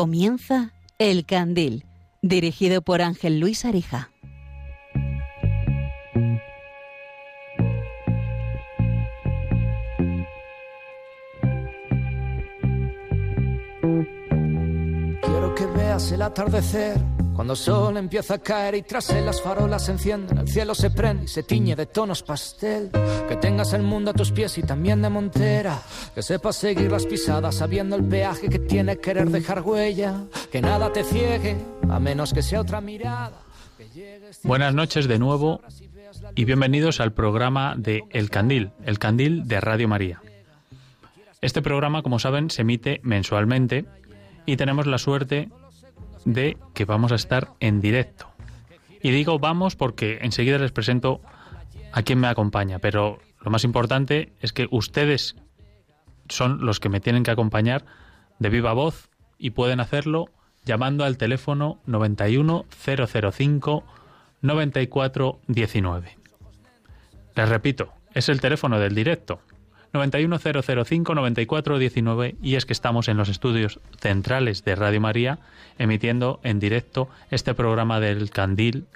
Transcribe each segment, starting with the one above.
Comienza El Candil, dirigido por Ángel Luis Arija. Quiero que veas el atardecer cuando el sol empieza a caer y tras él las farolas se encienden, el cielo se prende y se tiñe de tonos pastel. Que tengas el mundo a tus pies y también de montera. Que sepas seguir las pisadas sabiendo el peaje que tiene querer dejar huella. Que nada te ciegue, a menos que sea otra mirada. Buenas noches de nuevo y bienvenidos al programa de El Candil, El Candil de Radio María. Este programa, como saben, se emite mensualmente y tenemos la suerte de que vamos a estar en directo. Y digo vamos porque enseguida les presento a quien me acompaña, pero lo más importante es que ustedes son los que me tienen que acompañar de viva voz y pueden hacerlo llamando al teléfono 91005 9419. Les repito, es el teléfono del directo 91005-9419 y es que estamos en los estudios centrales de Radio María emitiendo en directo este programa del Candil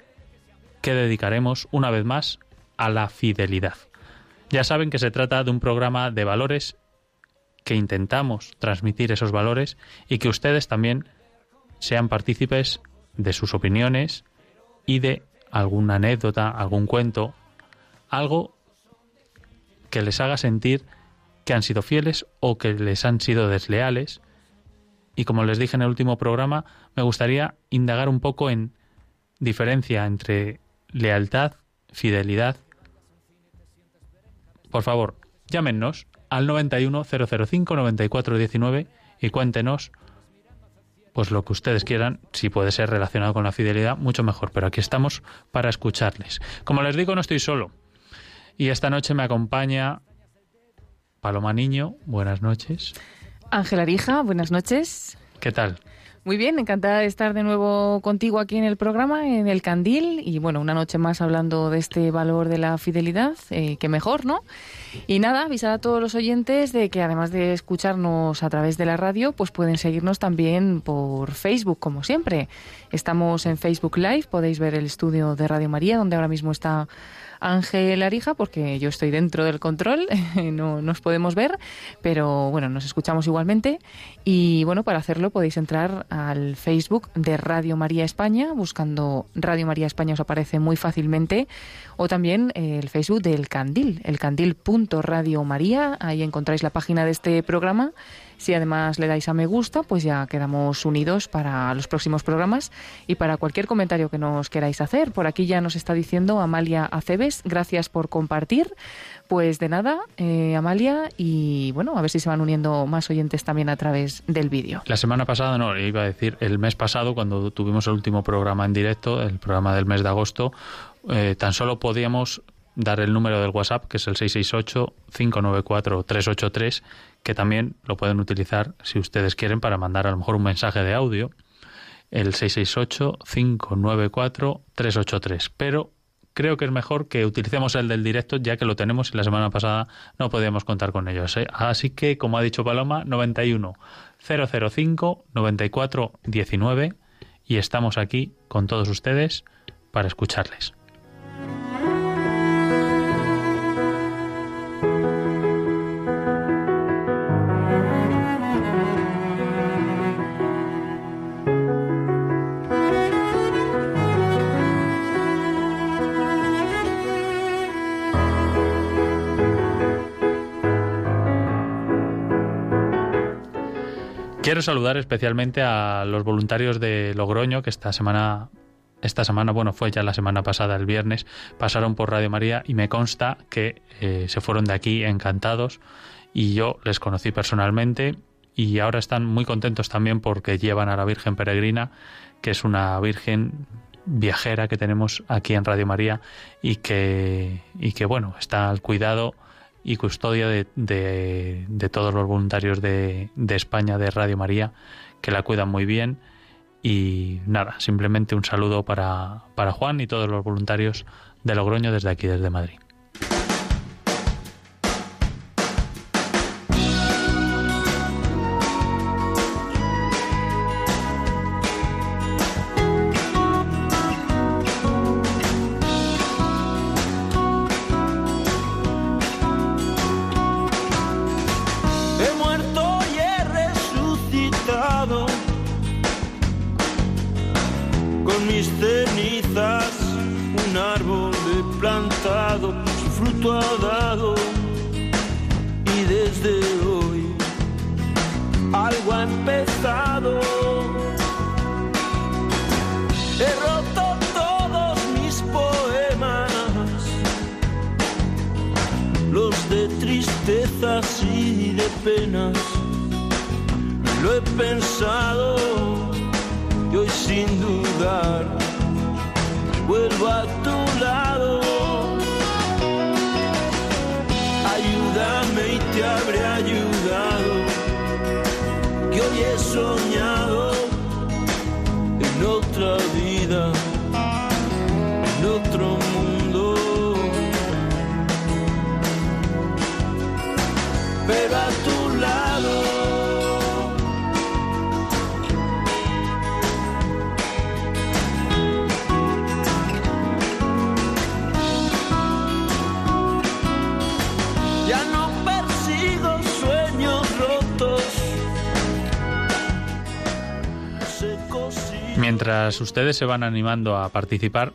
que dedicaremos una vez más a la fidelidad. Ya saben que se trata de un programa de valores que intentamos transmitir esos valores y que ustedes también sean partícipes de sus opiniones y de alguna anécdota, algún cuento, algo que les haga sentir que han sido fieles o que les han sido desleales. Y como les dije en el último programa, me gustaría indagar un poco en diferencia entre lealtad, fidelidad. Por favor, llámenos al 91 005 9419 y cuéntenos pues lo que ustedes quieran, si puede ser relacionado con la fidelidad, mucho mejor, pero aquí estamos para escucharles. Como les digo, no estoy solo. Y esta noche me acompaña Paloma Niño, buenas noches. Ángela Arija, buenas noches. ¿Qué tal? Muy bien, encantada de estar de nuevo contigo aquí en el programa, en el Candil, y bueno, una noche más hablando de este valor de la fidelidad, eh, que mejor, ¿no? Y nada, avisar a todos los oyentes de que además de escucharnos a través de la radio, pues pueden seguirnos también por Facebook, como siempre. Estamos en Facebook Live, podéis ver el estudio de Radio María, donde ahora mismo está Ángel Arija, porque yo estoy dentro del control, no nos podemos ver, pero bueno, nos escuchamos igualmente. Y bueno, para hacerlo podéis entrar al Facebook de Radio María España, buscando Radio María España os aparece muy fácilmente, o también el Facebook del Candil, el candil.radio María, ahí encontráis la página de este programa si además le dais a me gusta, pues ya quedamos unidos para los próximos programas y para cualquier comentario que nos queráis hacer. Por aquí ya nos está diciendo Amalia Aceves, gracias por compartir. Pues de nada, eh, Amalia, y bueno, a ver si se van uniendo más oyentes también a través del vídeo. La semana pasada, no, iba a decir, el mes pasado, cuando tuvimos el último programa en directo, el programa del mes de agosto, eh, tan solo podíamos dar el número del WhatsApp, que es el 668-594-383, que también lo pueden utilizar si ustedes quieren para mandar a lo mejor un mensaje de audio, el 668-594-383. Pero creo que es mejor que utilicemos el del directo ya que lo tenemos y la semana pasada no podíamos contar con ellos. ¿eh? Así que, como ha dicho Paloma, 91 005 94 19 y estamos aquí con todos ustedes para escucharles. Quiero saludar especialmente a los voluntarios de Logroño que esta semana esta semana, bueno, fue ya la semana pasada, el viernes, pasaron por Radio María y me consta que eh, se fueron de aquí encantados y yo les conocí personalmente y ahora están muy contentos también porque llevan a la Virgen Peregrina, que es una Virgen viajera que tenemos aquí en Radio María y que, y que bueno, está al cuidado y custodia de, de, todos los voluntarios de, de, España, de Radio María, que la cuidan muy bien. Y nada, simplemente un saludo para, para Juan y todos los voluntarios de Logroño desde aquí, desde Madrid. Un árbol he plantado, su fruto ha dado y desde hoy algo ha empezado. He roto todos mis poemas, los de tristezas y de penas. Lo he pensado y sin dudar vuelvo a tu lado. Ayúdame y te habré ayudado, que hoy he soñado en otra vida, en otro mundo. Pero Mientras ustedes se van animando a participar,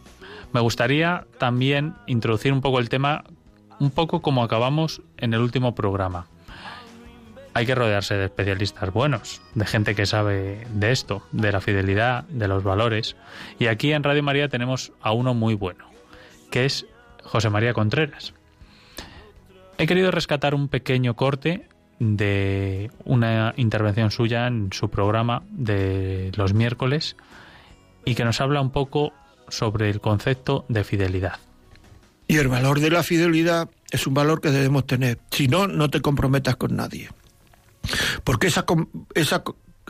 me gustaría también introducir un poco el tema, un poco como acabamos en el último programa. Hay que rodearse de especialistas buenos, de gente que sabe de esto, de la fidelidad, de los valores. Y aquí en Radio María tenemos a uno muy bueno, que es José María Contreras. He querido rescatar un pequeño corte de una intervención suya en su programa de los miércoles y que nos habla un poco sobre el concepto de fidelidad. Y el valor de la fidelidad es un valor que debemos tener. Si no, no te comprometas con nadie. Porque esa, esa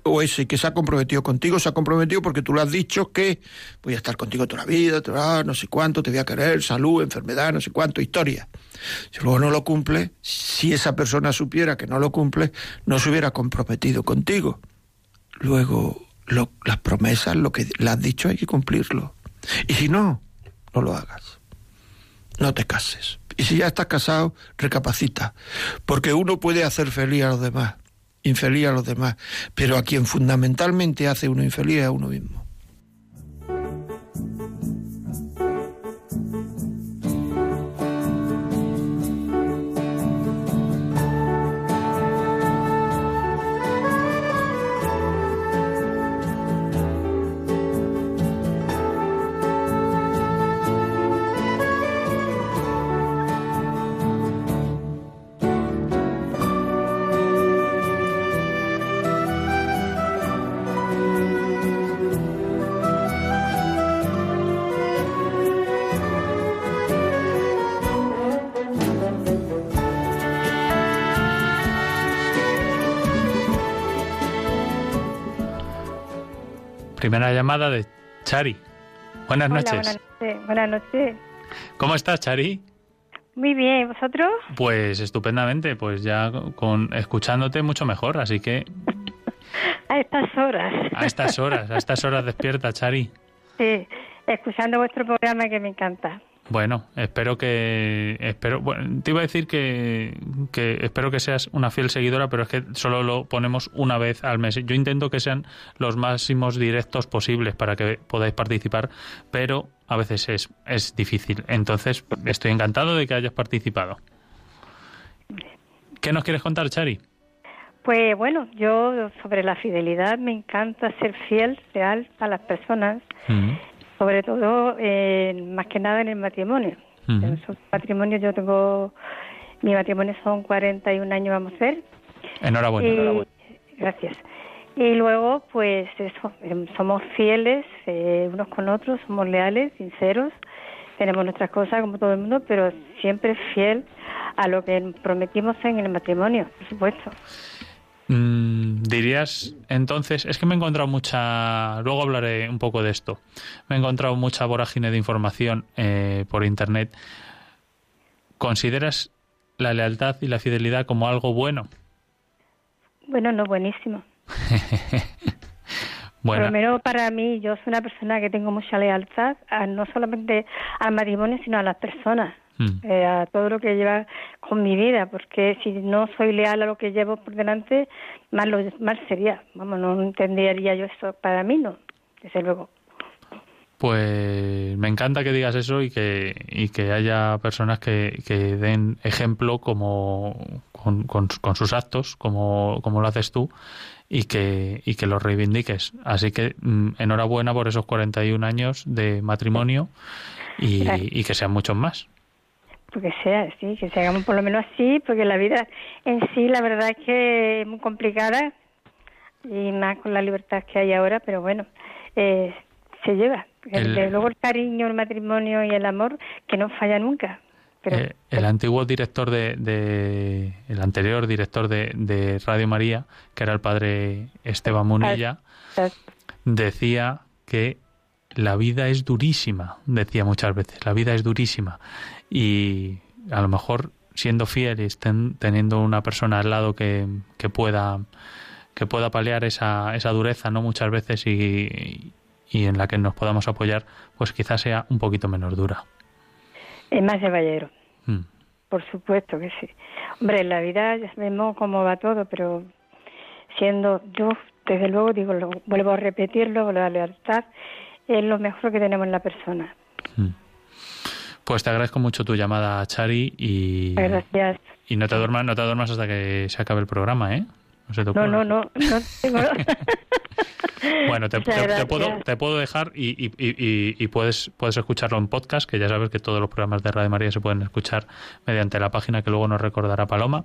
o ese que se ha comprometido contigo, se ha comprometido porque tú le has dicho que voy a estar contigo toda la vida, no sé cuánto, te voy a querer, salud, enfermedad, no sé cuánto, historia. Si luego no lo cumple, si esa persona supiera que no lo cumple, no se hubiera comprometido contigo. Luego, las promesas, lo que le has dicho, hay que cumplirlo. Y si no, no lo hagas. No te cases. Y si ya estás casado, recapacita. Porque uno puede hacer feliz a los demás infeliz a los demás, pero a quien fundamentalmente hace uno infeliz es a uno mismo. Primera llamada de Chari. Buenas noches. Buenas noches. Buenas noches. ¿Cómo estás, Chari? Muy bien, ¿vosotros? Pues estupendamente, pues ya con escuchándote mucho mejor, así que a estas horas. A estas horas, a estas horas despierta, Chari. Sí, escuchando vuestro programa que me encanta. Bueno, espero que espero bueno, te iba a decir que, que espero que seas una fiel seguidora, pero es que solo lo ponemos una vez al mes. Yo intento que sean los máximos directos posibles para que podáis participar, pero a veces es, es difícil. Entonces, estoy encantado de que hayas participado. ¿Qué nos quieres contar, Chari? Pues bueno, yo sobre la fidelidad me encanta ser fiel, real a las personas sobre todo, eh, más que nada en el matrimonio. En su matrimonio yo tengo, mi matrimonio son 41 años, vamos a ver. Enhorabuena. enhorabuena. Gracias. Y luego, pues eso, em, somos fieles eh, unos con otros, somos leales, sinceros, tenemos nuestras cosas como todo el mundo, pero siempre fiel a lo que prometimos en el matrimonio, por supuesto. Mm, dirías entonces, es que me he encontrado mucha, luego hablaré un poco de esto, me he encontrado mucha vorágine de información eh, por Internet. ¿Consideras la lealtad y la fidelidad como algo bueno? Bueno, no, buenísimo. bueno. Primero para mí, yo soy una persona que tengo mucha lealtad, no solamente al matrimonio, sino a las personas. Mm. Eh, a todo lo que lleva con mi vida, porque si no soy leal a lo que llevo por delante, mal, lo, mal sería. Vamos, no entendería yo eso para mí, no, desde luego. Pues me encanta que digas eso y que, y que haya personas que, que den ejemplo como con, con, sus actos, como, como lo haces tú, y que, y que lo reivindiques. Así que mm, enhorabuena por esos 41 años de matrimonio y, y que sean muchos más. Porque sea así, que se hagamos por lo menos así, porque la vida en sí, la verdad es que es muy complicada y más con la libertad que hay ahora, pero bueno, eh, se lleva. El, luego el cariño, el matrimonio y el amor que no falla nunca. Eh, el antiguo director de, el anterior director de, Radio María, que era el padre Esteban Munilla, decía que la vida es durísima, decía muchas veces, la vida es durísima y a lo mejor siendo fiel y teniendo una persona al lado que, que pueda que pueda paliar esa, esa dureza, ¿no? Muchas veces y, y en la que nos podamos apoyar, pues quizás sea un poquito menos dura. Es más caballero. Mm. Por supuesto que sí. Hombre, en la vida ya sabemos cómo va todo, pero siendo yo, desde luego, digo, lo, vuelvo a repetirlo, la lealtad es lo mejor que tenemos en la persona. Mm. Pues te agradezco mucho tu llamada, Chari, y, Gracias. y no te duermas, no te duermas hasta que se acabe el programa, ¿eh? No, no, no, no, tengo... Bueno, te, puedo, te puedo dejar y, y, y, puedes, puedes escucharlo en podcast, que ya sabes que todos los programas de Radio María se pueden escuchar mediante la página que luego nos recordará Paloma.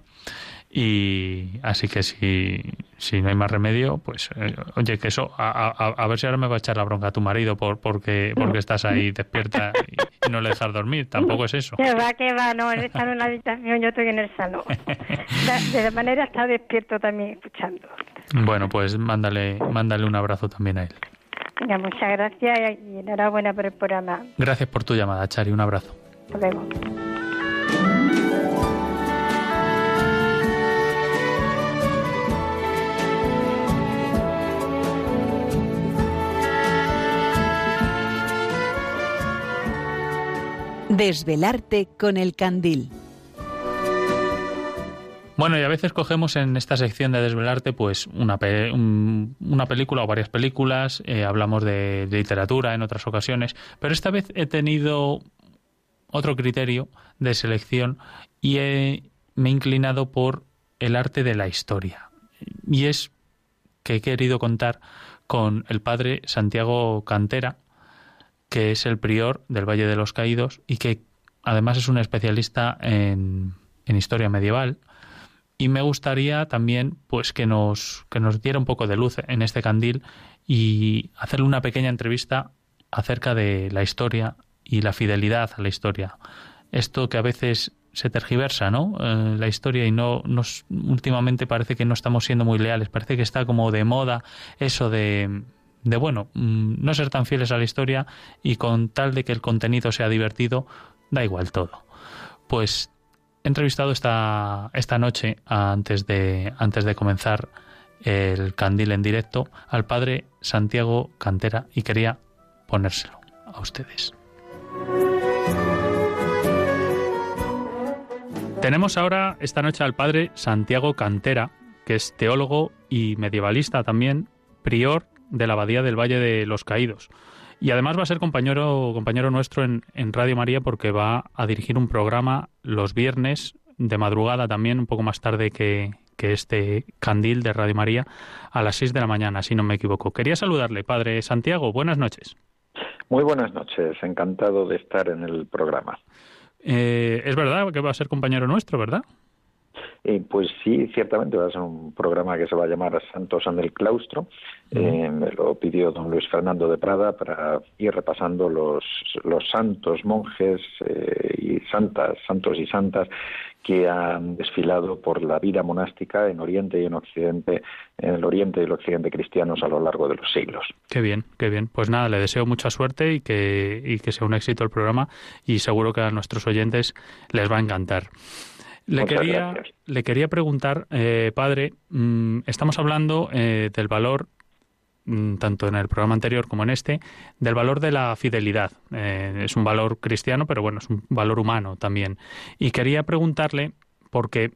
Y así que si, si no hay más remedio, pues eh, oye, que eso, a, a, ver si ahora me va a echar la bronca a tu marido por, porque, porque estás ahí despierta y, no le dejas dormir. Tampoco es eso. Que va, que va, no, él está en la habitación, yo estoy en el salón. De, de manera está despierto también escuchando. Bueno, pues mándale, mándale un abrazo también a él. muchas gracias y enhorabuena por el programa. Gracias por tu llamada, Chari. Un abrazo. Hasta luego. Desvelarte con el candil. Bueno, y a veces cogemos en esta sección de desvelarte pues una, una película o varias películas, eh, hablamos de, literatura en otras ocasiones, pero esta vez he tenido otro criterio de selección y me he inclinado por el arte de la historia. Y es que he querido contar con el padre Santiago Cantera, que es el prior del Valle de los Caídos y que además es un especialista en, en historia medieval y me gustaría también pues que nos que nos diera un poco de luz en este candil y hacerle una pequeña entrevista acerca de la historia y la fidelidad a la historia. Esto que a veces se tergiversa, ¿no? Eh, la historia y no nos últimamente parece que no estamos siendo muy leales, parece que está como de moda eso de de bueno, mm, no ser tan fieles a la historia y con tal de que el contenido sea divertido, da igual todo. Pues he entrevistado esta, esta noche, antes de, antes de comenzar el candil en directo, al padre Santiago Cantera y quería ponérselo a ustedes. Tenemos ahora esta noche al padre Santiago Cantera, que es teólogo y medievalista también, prior de la Abadía del Valle de los Caídos. Y además va a ser compañero, compañero nuestro en, en Radio María porque va a dirigir un programa los viernes de madrugada también, un poco más tarde que, que este candil de Radio María, a las 6 de la mañana, si no me equivoco. Quería saludarle, Padre Santiago. Buenas noches. Muy buenas noches, encantado de estar en el programa. Eh, es verdad que va a ser compañero nuestro, ¿verdad? Eh, pues sí, ciertamente va a ser un programa que se va a llamar Santos en el Claustro. Eh, me lo pidió don Luis Fernando de Prada para ir repasando los, los santos, monjes eh, y santas, santos y santas que han desfilado por la vida monástica en Oriente y en Occidente, en el Oriente y el Occidente cristianos a lo largo de los siglos. Qué bien, qué bien. Pues nada, le deseo mucha suerte y que, y que sea un éxito el programa y seguro que a nuestros oyentes les va a encantar. Le quería, le quería preguntar, eh, padre, mm, estamos hablando eh, del valor, mm, tanto en el programa anterior como en este, del valor de la fidelidad. Eh, es un valor cristiano, pero bueno, es un valor humano también. Y quería preguntarle, porque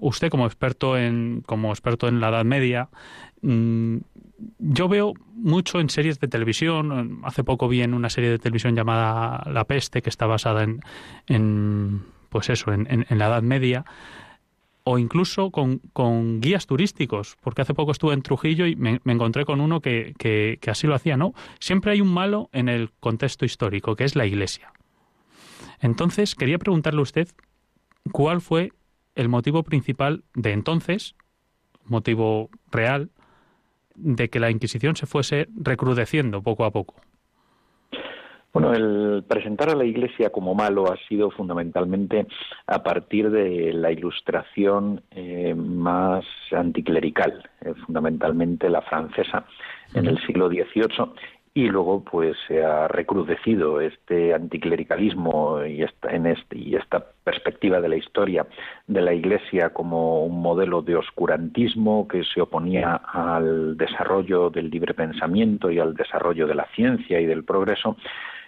usted como experto en, como experto en la Edad Media, mm, yo veo mucho en series de televisión. Hace poco vi en una serie de televisión llamada La Peste, que está basada en, en pues eso, en, en, la Edad Media, o incluso con, con, guías turísticos, porque hace poco estuve en Trujillo y me, encontré con uno que, que, que, así lo hacía, ¿no? Siempre hay un malo en el contexto histórico, que es la Iglesia. Entonces, quería preguntarle a usted cuál fue el motivo principal de entonces, motivo real, de que la Inquisición se fuese recrudeciendo poco a poco. Bueno, el presentar a la Iglesia como malo ha sido fundamentalmente a partir de la ilustración eh, más anticlerical, eh, fundamentalmente la francesa, en el siglo XVIII, y luego pues se ha recrudecido este anticlericalismo y esta, en este, y esta perspectiva de la historia de la Iglesia como un modelo de oscurantismo que se oponía al desarrollo del libre pensamiento y al desarrollo de la ciencia y del progreso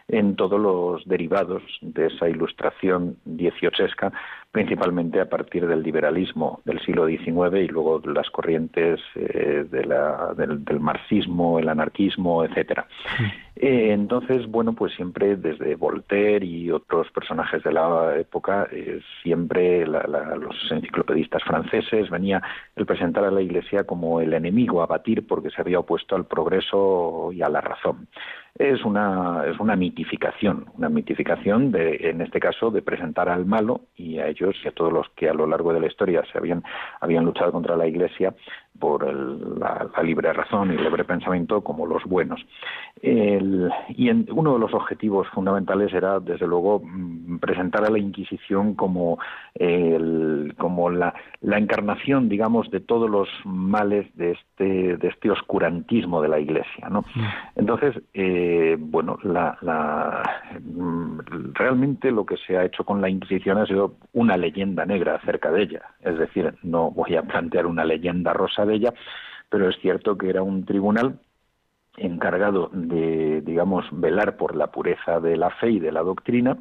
en todos los derivados de esa ilustración dieciochesca, principalmente a partir del liberalismo del siglo XIX y luego las corrientes eh, del, marxismo, el anarquismo, etcétera. Eh, entonces, bueno, pues siempre desde Voltaire y otros personajes de la época, eh, siempre los enciclopedistas franceses venía el presentar a la Iglesia como el enemigo a batir porque se había opuesto al progreso y a la razón es una, es una mitificación, una mitificación de, en este caso, de presentar al malo y a y a todos los que a lo largo de la historia se habían, habían luchado contra la Iglesia por la, libre razón y el libre pensamiento como los buenos. y uno de los objetivos fundamentales era, desde luego, mm, presentar a la Inquisición como, como la, encarnación, digamos, de todos los males de este, de este oscurantismo de la Iglesia. ¿no? Entonces, eh, bueno, la, mm, realmente lo que se ha hecho con la Inquisición ha sido una leyenda negra acerca de ella. Es decir, no voy a plantear una leyenda rosa de ella, pero es cierto que era un tribunal encargado de, digamos, velar por la pureza de la fe y de la doctrina,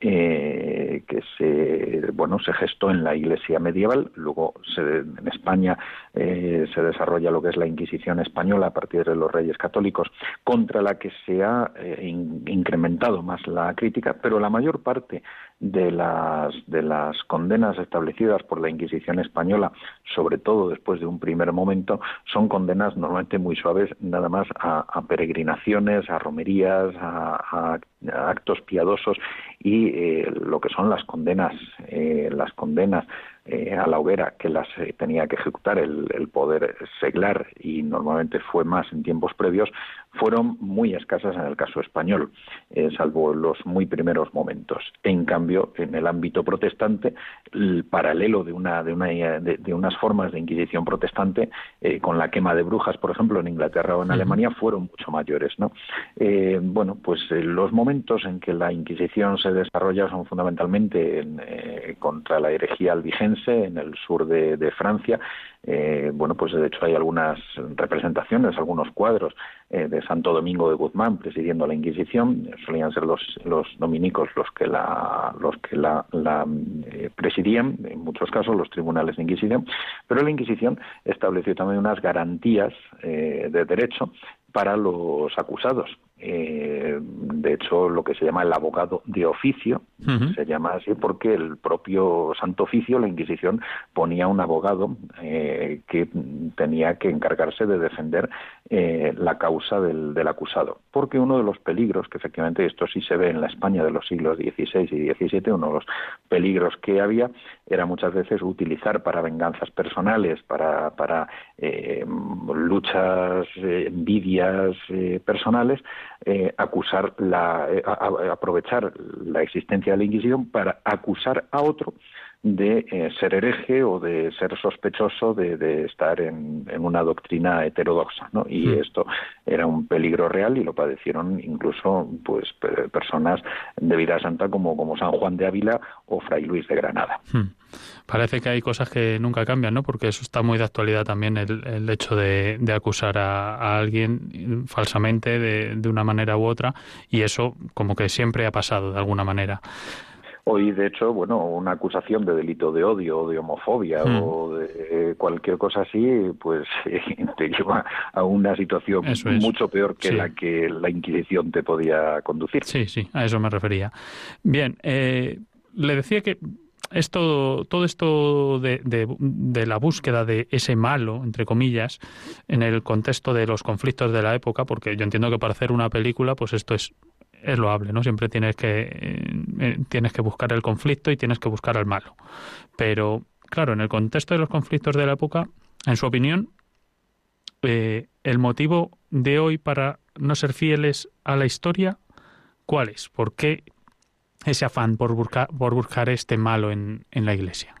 eh, que se, bueno, se gestó en la Iglesia medieval, luego en España eh, se desarrolla lo que es la Inquisición española a partir de los reyes católicos, contra la que se ha eh, incrementado más la crítica, pero la mayor parte de las, de las condenas establecidas por la Inquisición española, sobre todo después de un primer momento, son condenas normalmente muy suaves, nada más a, peregrinaciones, a romerías, a, actos piadosos y eh, lo que son las condenas, eh, las condenas eh, a la hoguera que las tenía que ejecutar el, poder seglar y normalmente fue más en tiempos previos, fueron muy escasas en el caso español, eh, salvo los muy primeros momentos. En cambio, en el ámbito protestante, el paralelo de, una, de, una, de, unas formas de inquisición protestante con la quema de brujas, por ejemplo, en Inglaterra o en Alemania, fueron mucho mayores. ¿no? bueno, pues los momentos en que la Inquisición se desarrolla son fundamentalmente contra la herejía albigense, en el sur de, Francia. Eh, bueno, pues de hecho hay algunas representaciones, algunos cuadros eh, de Santo Domingo de Guzmán presidiendo la Inquisición. Solían ser los, los dominicos los que la, los que la, eh, presidían, en muchos casos los tribunales de Inquisición. Pero la Inquisición estableció también unas garantías de derecho para los acusados. Eh, de hecho, lo que se llama el abogado de oficio, se llama así porque el propio Santo Oficio, la Inquisición, ponía un abogado eh, que tenía que encargarse de defender eh, la causa del, del, acusado. Porque uno de los peligros, que efectivamente esto sí se ve en la España de los siglos XVI y XVII, uno de los peligros que había era muchas veces utilizar para venganzas personales, para, para luchas, envidias personales, eh, acusar la, eh, aprovechar la existencia de la Inquisición para acusar a otro de eh, ser hereje o de ser sospechoso de, estar en, una doctrina heterodoxa, ¿no? Y hmm. esto era un peligro real y lo padecieron incluso pues personas de vida santa como, como San Juan de Ávila o Fray Luis de Granada. Hmm. Parece que hay cosas que nunca cambian, ¿no? Porque eso está muy de actualidad también, el, hecho de, acusar a, alguien falsamente de, de una manera u otra y eso como que siempre ha pasado de alguna manera. Hoy, de hecho, bueno, una acusación de delito de odio o de homofobia hmm. o de cualquier cosa así, pues te lleva a una situación mucho peor que la que la Inquisición te podía conducir. Sí, sí, a eso me refería. Bien, eh, le decía que esto, todo esto de, de, la búsqueda de ese malo, entre comillas, en el contexto de los conflictos de la época, porque yo entiendo que para hacer una película, pues esto es, es loable, ¿no? Siempre tienes que, eh, eh, tienes que buscar el conflicto y tienes que buscar al malo. Pero, claro, en el contexto de los conflictos de la época, en su opinión, eh, el motivo de hoy para no ser fieles a la historia, ¿cuál es? ¿Por qué ese afán por buscar, por buscar este malo en, en la Iglesia?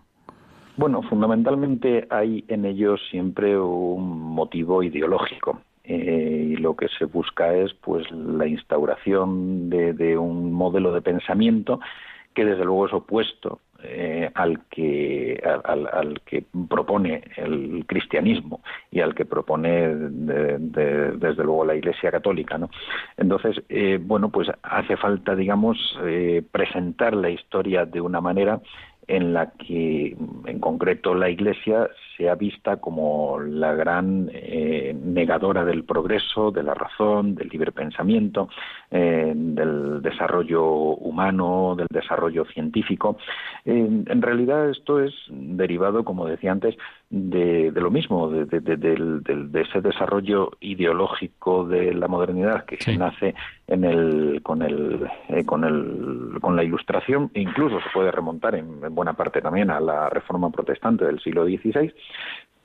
Bueno, fundamentalmente hay en ellos siempre un motivo ideológico. Eh, y lo que se busca es pues la instauración de, de, un modelo de pensamiento que desde luego es opuesto eh, al que al, que propone el cristianismo y al que propone desde luego la Iglesia Católica, ¿no? Entonces, eh, bueno, pues hace falta, digamos, eh, presentar la historia de una manera en la que en concreto la Iglesia sea vista como la gran eh, negadora del progreso, de la razón, del libre pensamiento, eh, del desarrollo humano, del desarrollo científico. en realidad esto es derivado, como decía antes, de, lo mismo, de, ese desarrollo ideológico de la modernidad que nace en el, con, el, eh, con, el, con la Ilustración e incluso se puede remontar en, buena parte también a la Reforma Protestante del siglo XVI,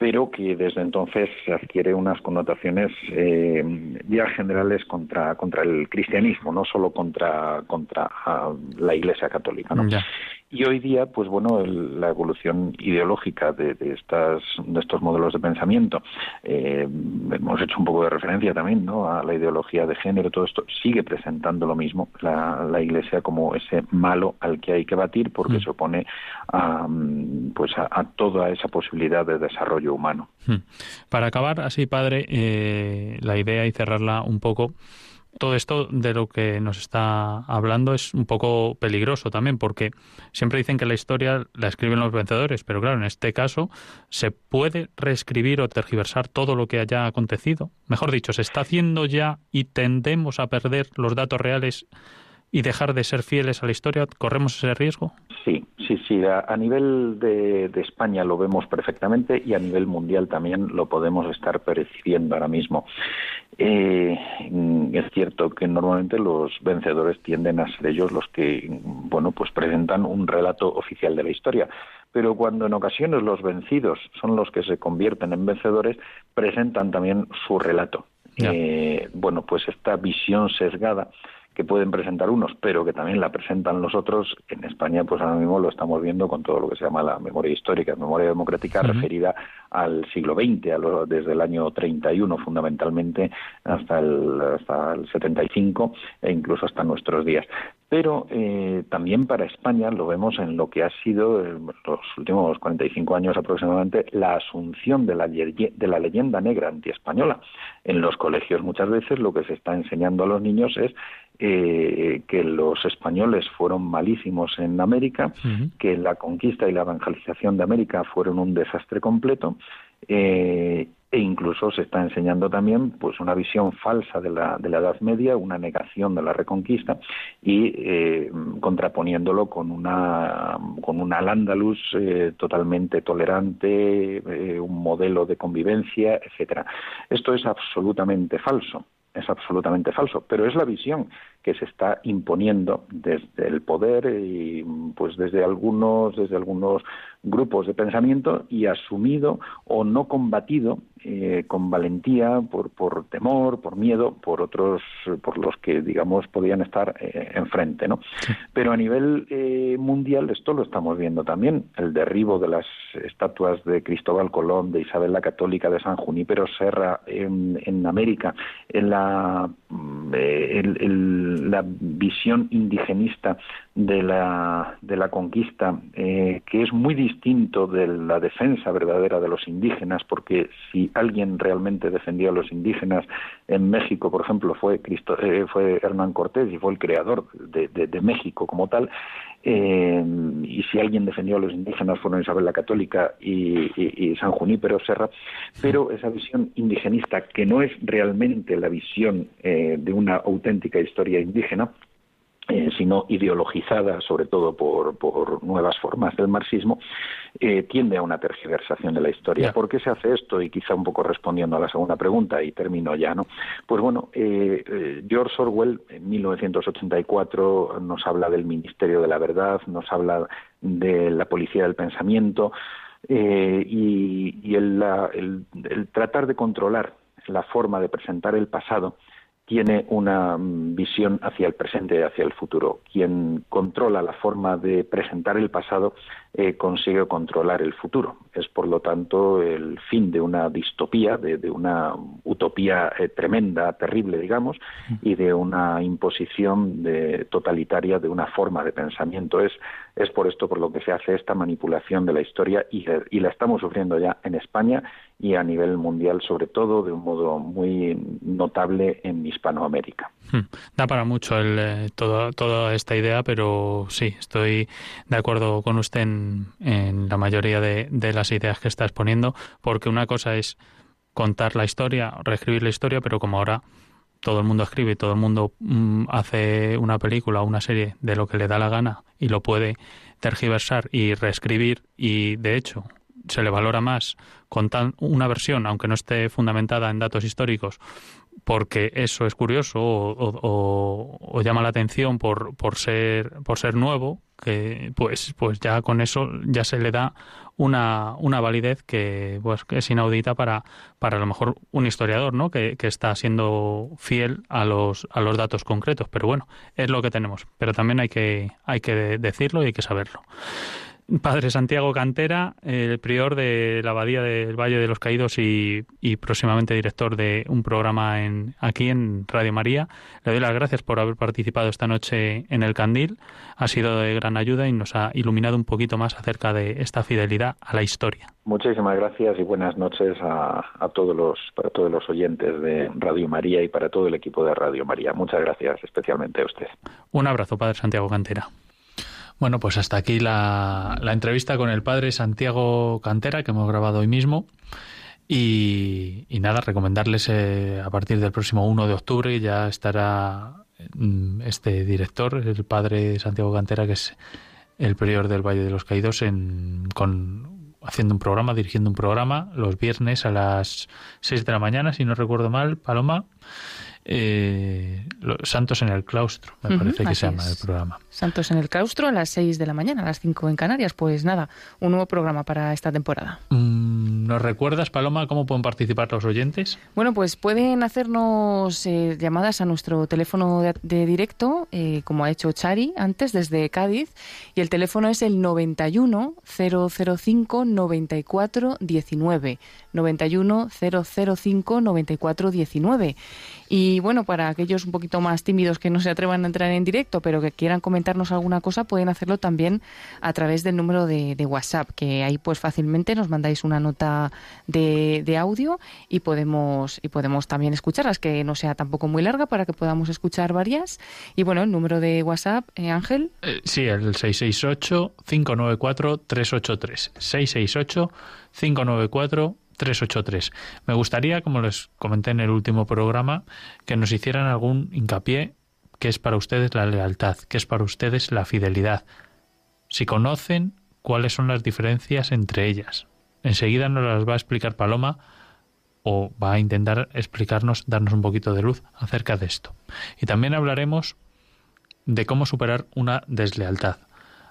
pero que desde entonces adquiere unas connotaciones eh, ya generales contra, contra el cristianismo, no solo contra, contra ah, la Iglesia Católica. ¿no? Y hoy día, pues bueno, la evolución ideológica de, estas, de estos modelos de pensamiento, eh, hemos hecho un poco de referencia también ¿no? a la ideología de género, todo esto sigue presentando lo mismo, la, la Iglesia como ese malo al que hay que batir porque mm. se opone a, pues a, toda esa posibilidad de desarrollo humano. Mm. Para acabar, así, padre, eh, la idea y cerrarla un poco todo esto de lo que nos está hablando es un poco peligroso también, porque siempre dicen que la historia la escriben los vencedores, pero claro, en este caso se puede reescribir o tergiversar todo lo que haya acontecido. Mejor dicho, se está haciendo ya y tendemos a perder los datos reales y dejar de ser fieles a la historia? ¿Corremos ese riesgo? Sí, sí, sí. A, nivel de, España lo vemos perfectamente y a nivel mundial también lo podemos estar percibiendo ahora mismo. Eh, es cierto que normalmente los vencedores tienden a ser ellos los que, bueno, pues presentan un relato oficial de la historia. Pero cuando en ocasiones los vencidos son los que se convierten en vencedores, presentan también su relato. Eh, bueno, pues esta visión sesgada que pueden presentar unos, pero que también la presentan los otros, en España pues ahora mismo lo estamos viendo con todo lo que se llama la memoria histórica, memoria democrática referida al siglo XX, a desde el año 31 fundamentalmente hasta el, hasta el 75 e incluso hasta nuestros días. Pero eh, también para España lo vemos en lo que ha sido eh, los últimos 45 años aproximadamente la asunción de la, de la leyenda negra antiespañola. En los colegios muchas veces lo que se está enseñando a los niños es eh, que los españoles fueron malísimos en América, que la conquista y la evangelización de América fueron un desastre completo. Eh, e incluso se está enseñando también pues una visión falsa de la, de la Edad Media, una negación de la Reconquista y eh, contraponiéndolo con una con un al-Ándalus totalmente tolerante, un modelo de convivencia, etcétera. Esto es absolutamente falso es absolutamente falso, pero es la visión que se está imponiendo desde el poder y pues desde algunos desde algunos grupos de pensamiento y asumido o no combatido eh, con valentía por, por temor por miedo por otros por los que digamos podían estar eh, enfrente no pero a nivel eh, mundial esto lo estamos viendo también el derribo de las estatuas de Cristóbal Colón de Isabel la Católica de San Junípero Serra en, en América en la mm, el la visión indigenista de la, de la conquista, eh, que es muy distinto de la defensa verdadera de los indígenas, porque si alguien realmente defendía a los indígenas en México, por ejemplo, fue, Cristo, eh, fue Hernán Cortés y fue el creador de, de, México como tal. Eh, y si alguien defendió a los indígenas fueron Isabel la Católica y, y, San Junípero Serra, pero esa visión indigenista, que no es realmente la visión eh, de una auténtica historia indígena, eh, sino ideologizada sobre todo por, por, nuevas formas del marxismo, eh, tiende a una tergiversación de la historia. ¿Por qué se hace esto? Y quizá un poco respondiendo a la segunda pregunta, y termino ya, ¿no? Pues bueno, eh, George Orwell en 1984 nos habla del Ministerio de la Verdad, nos habla de la policía del pensamiento, y, el tratar de controlar la forma de presentar el pasado tiene una mm, visión hacia el presente hacia el futuro. Quien controla la forma de presentar el pasado eh, consigue controlar el futuro. Es, por lo tanto, el fin de una distopía, de, una utopía eh, tremenda, terrible, digamos, y de una imposición de, totalitaria de una forma de pensamiento. Es, es por esto por lo que se hace esta manipulación de la historia y, la estamos sufriendo ya en España y a nivel mundial, sobre todo de un modo muy notable en Hispanoamérica. Hmm. Da para mucho el, eh, toda esta idea, pero sí, estoy de acuerdo con usted en la mayoría de, las ideas que está exponiendo, porque una cosa es contar la historia, reescribir la historia, pero como ahora todo el mundo escribe, todo el mundo mm, hace una película o una serie de lo que le da la gana y lo puede tergiversar y reescribir y de hecho se le valora más con una versión, aunque no esté fundamentada en datos históricos, porque eso es curioso o, llama la atención por, por ser por ser nuevo que pues pues ya con eso ya se le da una, una validez que pues es inaudita para para a lo mejor un historiador no que, que está siendo fiel a los a los datos concretos. Pero bueno es lo que tenemos. Pero también hay que hay que decirlo y hay que saberlo Padre Santiago Cantera, el prior de la Abadía del Valle de los Caídos y, próximamente director de un programa en, aquí en Radio María. Le doy las gracias por haber participado esta noche en el Candil. Ha sido de gran ayuda y nos ha iluminado un poquito más acerca de esta fidelidad a la historia. Muchísimas gracias y buenas noches a, a todos los para todos los oyentes de Radio María y para todo el equipo de Radio María. Muchas gracias, especialmente a usted. Un abrazo, Padre Santiago Cantera. Bueno, pues hasta aquí la, entrevista con el padre Santiago Cantera que hemos grabado hoy mismo. Y, nada, recomendarles eh, a partir del próximo 1 de octubre ya estará mm, este director, el padre Santiago Cantera, que es el prior del Valle de los Caídos, en, con, haciendo un programa, dirigiendo un programa los viernes a las 6 de la mañana, si no recuerdo mal, Paloma eh, Santos en el Claustro, me parece que se llama el programa. Santos en el Claustro a las 6 de la mañana, a las 5 en Canarias. Pues nada, un nuevo programa para esta temporada. Mm, ¿Nos recuerdas, Paloma, cómo pueden participar los oyentes? Bueno, pues pueden hacernos eh, llamadas a nuestro teléfono de, directo, eh, como ha hecho Chari antes, desde Cádiz, y el teléfono es el 91 005 94 19. 91 005 94 19. Y bueno, para aquellos un poquito más tímidos que no se atrevan a entrar en directo, pero que quieran comentarnos alguna cosa, pueden hacerlo también a través del número de, WhatsApp, que ahí pues fácilmente nos mandáis una nota de, audio y podemos, y podemos también escucharlas, que no sea tampoco muy larga para que podamos escuchar varias. Y bueno, el número de WhatsApp, eh, Ángel. Eh, sí, el 668-594-383. 668-594 383. Me gustaría, como les comenté en el último programa, que nos hicieran algún hincapié que es para ustedes la lealtad, que es para ustedes la fidelidad. Si conocen cuáles son las diferencias entre ellas. Enseguida nos las va a explicar Paloma o va a intentar explicarnos, darnos un poquito de luz acerca de esto. Y también hablaremos de cómo superar una deslealtad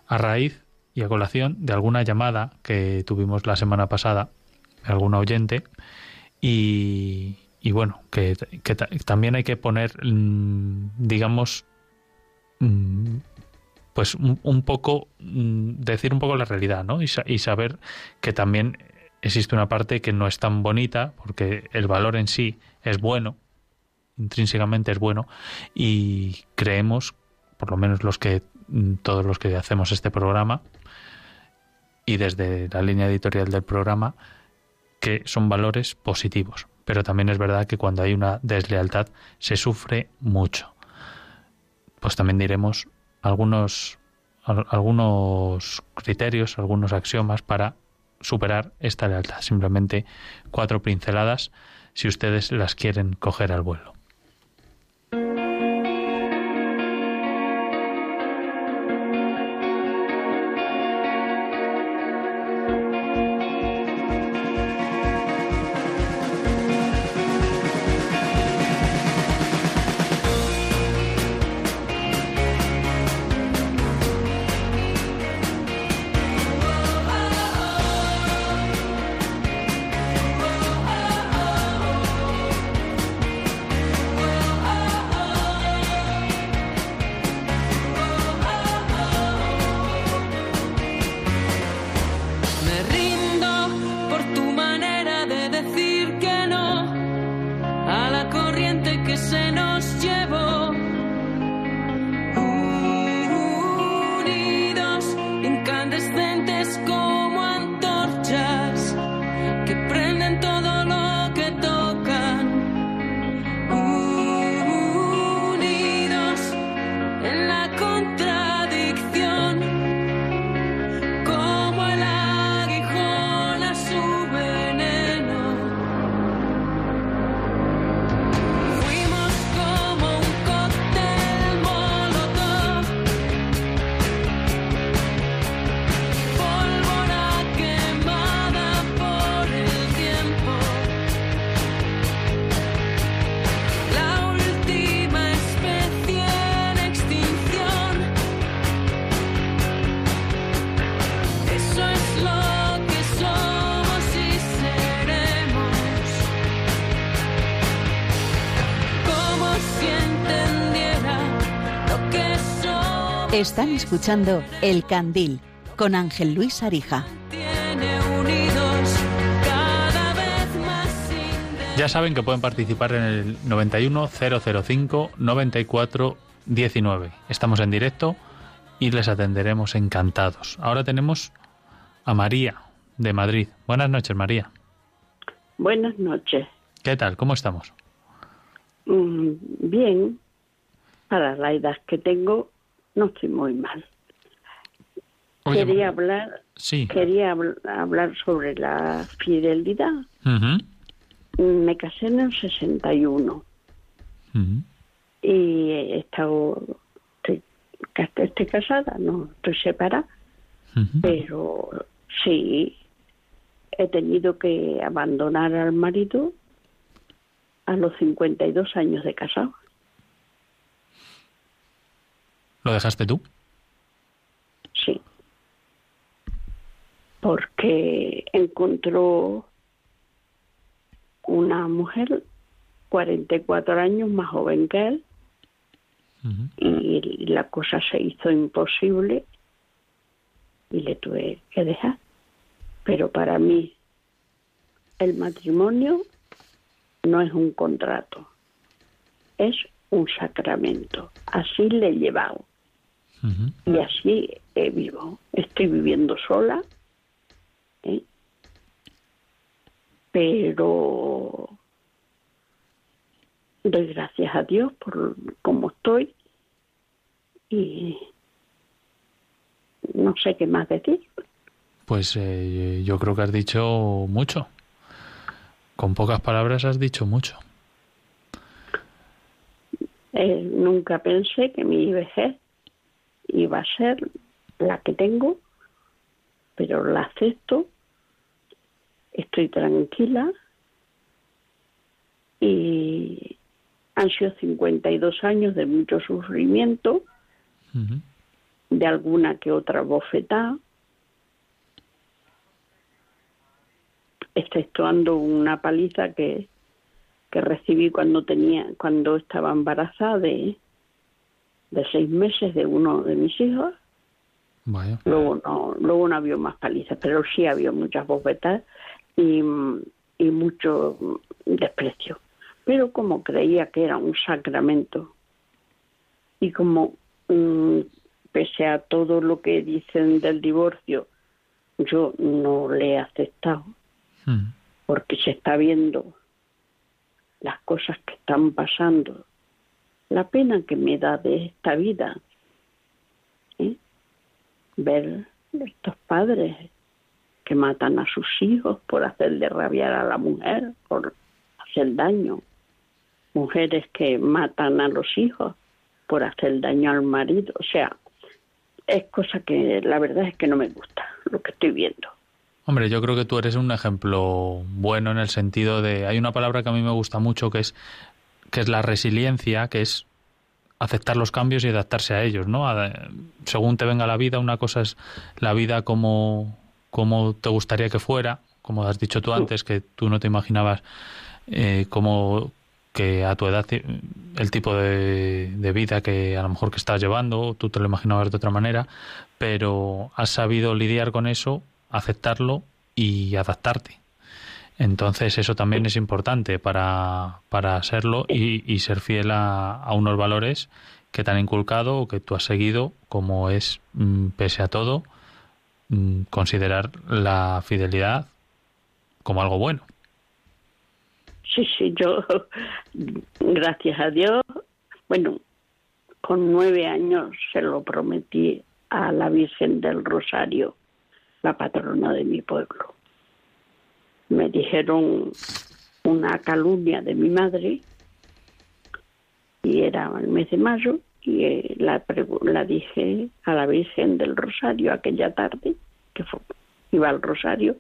a raíz y a colación de alguna llamada que tuvimos la semana pasada algún oyente y, bueno, que, también hay que poner, mm, digamos, mm, pues un, poco, mm, decir un poco la realidad, ¿no? Y, y, saber que también existe una parte que no es tan bonita, porque el valor en sí es bueno, intrínsecamente es bueno, y creemos, por lo menos los que, todos los que hacemos este programa, y desde la línea editorial del programa, que son valores positivos, pero también es verdad que cuando hay una deslealtad se sufre mucho. Pues también diremos algunos, algunos criterios, algunos axiomas para superar esta lealtad. Simplemente cuatro pinceladas si ustedes las quieren coger al vuelo. Están escuchando El Candil con Ángel Luis Arija. Ya saben que pueden participar en el 91 005 94 19. Estamos en directo y les atenderemos encantados. Ahora tenemos a María de Madrid. Buenas noches, María. Buenas noches. ¿Qué tal? ¿Cómo estamos? Mm, bien. Para la edad que tengo, no estoy muy mal. quería hablar, quería hablar sobre la fidelidad. Me casé en el 61 y he estado, estoy, casada, no estoy separada, pero sí he tenido que abandonar al marido a los 52 años de casado. ¿Lo dejaste tú? Sí. Porque encontró una mujer 44 años más joven que él y la cosa se hizo imposible y le tuve que dejar. Pero para mí el matrimonio no es un contrato, es un sacramento. Así le he llevado. Y así eh, vivo. Estoy viviendo sola, ¿eh? pero doy gracias a Dios por cómo estoy y no sé qué más decir. Pues eh, yo creo que has dicho mucho. Con pocas palabras has dicho mucho. nunca pensé que mi vejez y va a ser la que tengo, pero la acepto, estoy tranquila y han sido 52 años de mucho sufrimiento, de alguna que otra bofetada, exceptuando una paliza que, que recibí cuando tenía cuando estaba embarazada de, de seis meses de uno de mis hijos. Luego no, luego no había más palizas, pero sí había muchas bofetas y, y mucho desprecio. Pero como creía que era un sacramento y como mm, pese a todo lo que dicen del divorcio, yo no le he aceptado, hmm. porque se está viendo las cosas que están pasando, la pena que me da de esta vida, ¿eh? ver estos padres que matan a sus hijos por hacerle rabiar a la mujer, por hacer daño, mujeres que matan a los hijos por hacer daño al marido, o sea, es cosa que la verdad es que no me gusta lo que estoy viendo. Hombre, yo creo que tú eres un ejemplo bueno en el sentido de hay una palabra que a mí me gusta mucho que es que es la resiliencia, que es aceptar los cambios y adaptarse a ellos, ¿no? según te venga la vida, una cosa es la vida como, como te gustaría que fuera, como has dicho tú antes, que tú no te imaginabas eh, como que a tu edad el tipo de, de, vida que a lo mejor que estás llevando, tú te lo imaginabas de otra manera, pero has sabido lidiar con eso, aceptarlo y adaptarte. Entonces eso también es importante para, para serlo y, ser fiel a, unos valores que te han inculcado o que tú has seguido, como es, mm, pese a todo, mm, considerar la fidelidad como algo bueno. Sí, sí, yo, gracias a Dios, bueno, con nueve años se lo prometí a la Virgen del Rosario, la patrona de mi pueblo me dijeron una calumnia de mi madre y era el mes de mayo y eh, la, la dije a la Virgen del Rosario aquella tarde que iba al Rosario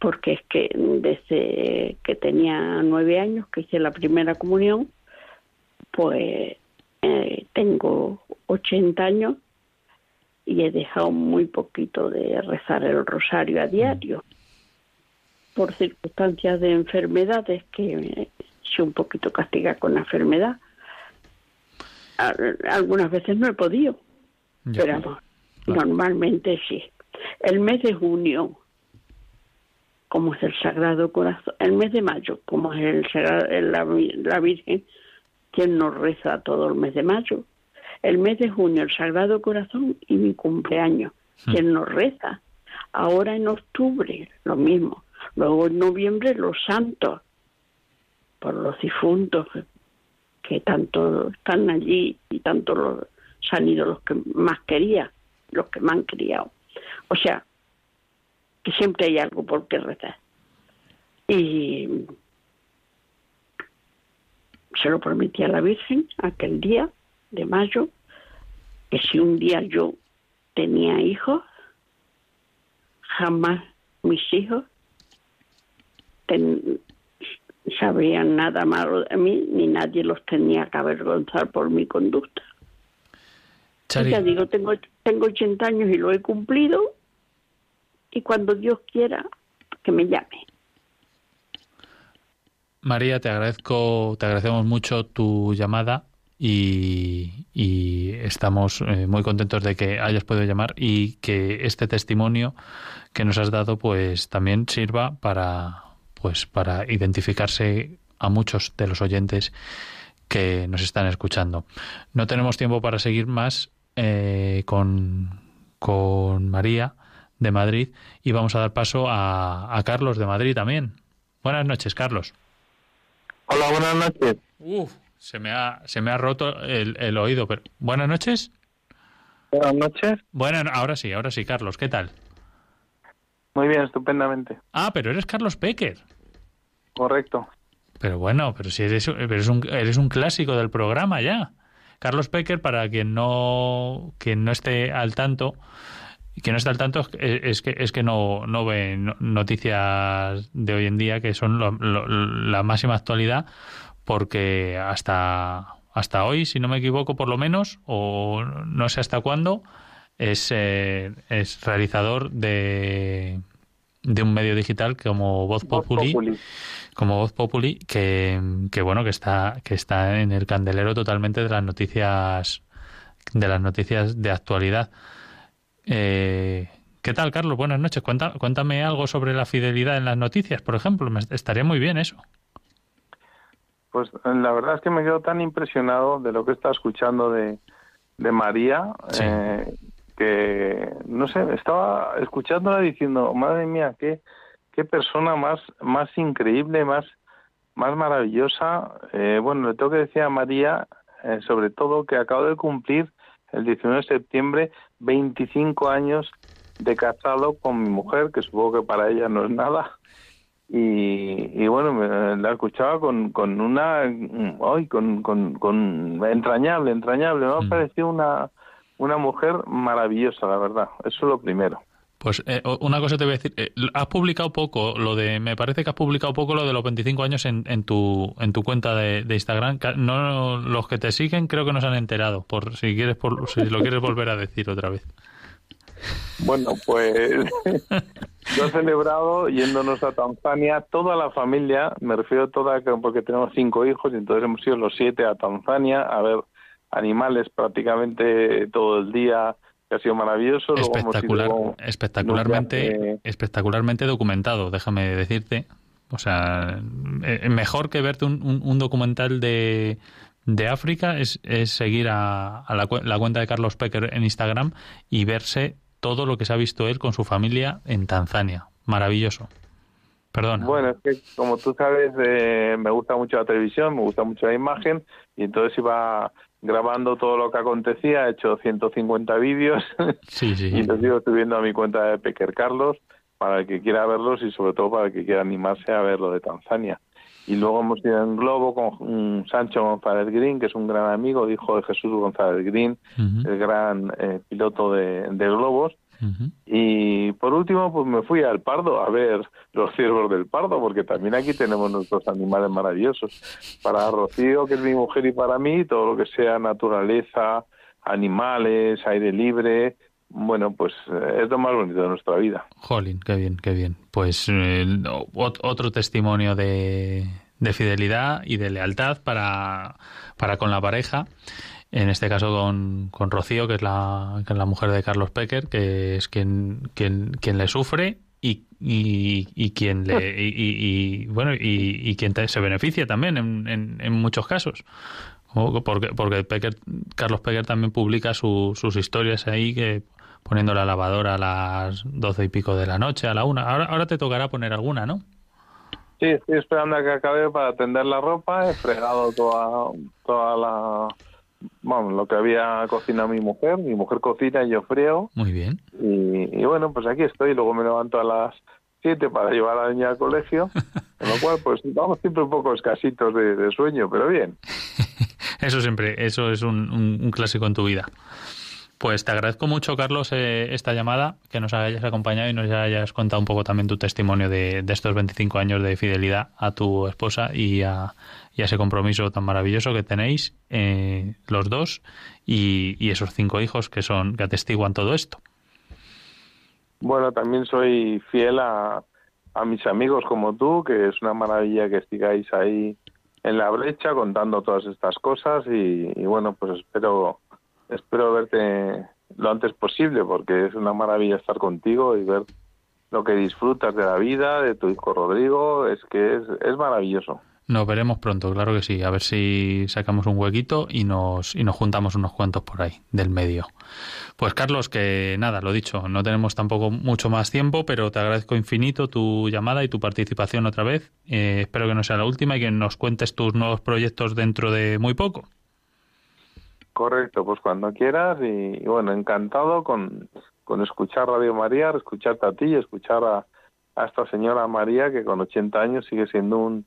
porque es que desde que tenía nueve años que hice la primera comunión pues eh, tengo 80 años y he dejado muy poquito de rezar el rosario a diario por circunstancias de enfermedades que se un poquito castiga con la enfermedad. Algunas veces no he podido, pero normalmente sí. El mes de junio, como es el Sagrado Corazón, el mes de mayo, como es el, la, la Virgen, quien nos reza todo el mes de mayo. El mes de junio, el Sagrado Corazón y mi cumpleaños, hmm. quien nos reza. Ahora en octubre, lo mismo. Luego en noviembre los santos, por los difuntos que tanto están allí y tanto los, han ido los que más quería, los que más han criado. O sea, que siempre hay algo por qué rezar. Y se lo prometí a la Virgen aquel día de mayo, que si un día yo tenía hijos, jamás mis hijos sabían nada malo de mí, ni nadie los tenía que avergonzar por mi conducta. Ya digo, tengo, tengo 80 años y lo he cumplido, y cuando Dios quiera, que me llame. María, te agradezco, te agradecemos mucho tu llamada y, y estamos eh, muy contentos de que hayas podido llamar y que este testimonio que nos has dado pues también sirva para, pues para identificarse a muchos de los oyentes que nos están escuchando. No tenemos tiempo para seguir más eh, con, con María de Madrid y vamos a dar paso a, a, Carlos de Madrid también. Buenas noches, Carlos. Hola, buenas noches. Uf, se me ha, se me ha roto el, el oído, pero buenas noches. Buenas noches. Bueno, ahora sí, ahora sí, Carlos, ¿qué tal? Muy bien, estupendamente. Ah, pero eres Carlos Pecker. Correcto. Pero bueno, pero si eres, un, eres un clásico del programa ya. Carlos Pecker, para quien no, quien no esté al tanto, quien no está al tanto es, que es que no, no ve noticias de hoy en día que son la máxima actualidad porque hasta hasta hoy si no me equivoco por lo menos o no sé hasta cuándo es, eh, es realizador de, de un medio digital como Voz Populi, como Voz Populi que, que, bueno que está que está en el candelero totalmente de las noticias de las noticias de actualidad eh, ¿Qué tal, Carlos? Buenas noches. cuéntame algo sobre la fidelidad en las noticias, por ejemplo. Me, estaría muy bien eso. Pues la verdad es que me quedo tan impresionado de lo que está escuchando de, de María, eh, que, no sé, estaba escuchándola diciendo, madre mía, qué, qué persona más, más increíble, más, más maravillosa. Eh, bueno, le tengo que decir a María, eh, sobre todo, que acabo de cumplir el 19 de septiembre 25 años de casado con mi mujer, que supongo que para ella no es nada. Y, y bueno, me, la escuchaba con, con una, hoy con, con, con, entrañable, entrañable. Me ha mm. parecido una, una mujer maravillosa, la verdad. Eso es lo primero. Pues eh, una cosa te voy a decir, eh, has publicado poco, lo de, me parece que has publicado poco lo de los 25 años en, en tu en tu cuenta de, Instagram. No, los que te siguen creo que no se han enterado. Por si quieres, por, si lo quieres volver a decir otra vez. Bueno, pues yo he celebrado yéndonos a Tanzania, toda la familia, me refiero toda, porque tenemos cinco hijos y entonces hemos ido los siete a Tanzania a ver animales prácticamente todo el día que ha sido maravilloso. Espectacular, espectacularmente, espectacularmente documentado, déjame decirte. O sea, eh, mejor que verte un, documental de, de África es, es seguir a, la, la, cuenta de Carlos Pecker en Instagram y verse todo lo que se ha visto él con su familia en Tanzania. Maravilloso. Perdona. Bueno, es que como tú sabes, eh, me gusta mucho la televisión, me gusta mucho la imagen y entonces iba grabando todo lo que acontecía, he hecho 150 vídeos y los sigo subiendo a mi cuenta de Pequer Carlos para el que quiera verlos y sobre todo para el que quiera animarse a ver lo de Tanzania. Y luego hemos ido en globo con Sancho González Green, que es un gran amigo, hijo de Jesús González Green, el gran eh, piloto de, de globos. Y por último, pues me fui al Pardo a ver los ciervos del Pardo, porque también aquí tenemos nuestros animales maravillosos. Para Rocío, que es mi mujer, y para mí, todo lo que sea naturaleza, animales, aire libre, bueno, pues eh, es lo más bonito de nuestra vida. Jolín, qué bien, qué bien. Pues eh, otro testimonio de, de fidelidad y de lealtad para, para con la pareja en este caso con, con Rocío, que es, la, que es la mujer de Carlos Pecker, que es quien, quien, quien le sufre y, y, y quien le y, bueno y, quien se beneficia también en, en, en muchos casos. Porque porque Pecker, Carlos Pecker también publica sus historias ahí que poniendo la lavadora a las doce y pico de la noche a la una. Ahora ahora te tocará poner alguna no sí estoy esperando a que acabe para tender la ropa. He fregado toda toda la vamos, lo que había cocinado mi mujer. Mi mujer cocina y yo frío. Muy bien. Y, bueno, pues aquí estoy. Luego me levanto a las 7 para llevar a la niña al colegio. con lo cual, pues vamos siempre un poco escasitos de, sueño, pero bien. eso siempre, eso es un clásico en tu vida. Pues te agradezco mucho, Carlos, eh, esta llamada, que nos hayas acompañado y nos hayas contado un poco también tu testimonio de, estos 25 años de fidelidad a tu esposa y a, ese compromiso tan maravilloso que tenéis eh, los dos y, esos cinco hijos que son que atestiguan todo esto. Bueno, también soy fiel a, a mis amigos como tú, que es una maravilla que sigáis ahí en la brecha contando todas estas cosas y bueno, pues espero espero verte lo antes posible porque es una maravilla estar contigo y ver lo que disfrutas de la vida, de tu hijo Rodrigo, es que es, es maravilloso. Nos veremos pronto, claro que sí. A ver si sacamos un huequito y nos, y nos juntamos unos cuantos por ahí, del medio. Pues Carlos, que nada, lo dicho, no tenemos tampoco mucho más tiempo, pero te agradezco infinito tu llamada y tu participación otra vez. Eh, espero que no sea la última y que nos cuentes tus nuevos proyectos dentro de muy poco. Correcto, pues cuando quieras y, bueno, encantado con, con, escuchar Radio María, escucharte a ti y escuchar a, a, esta señora María que con 80 años sigue siendo un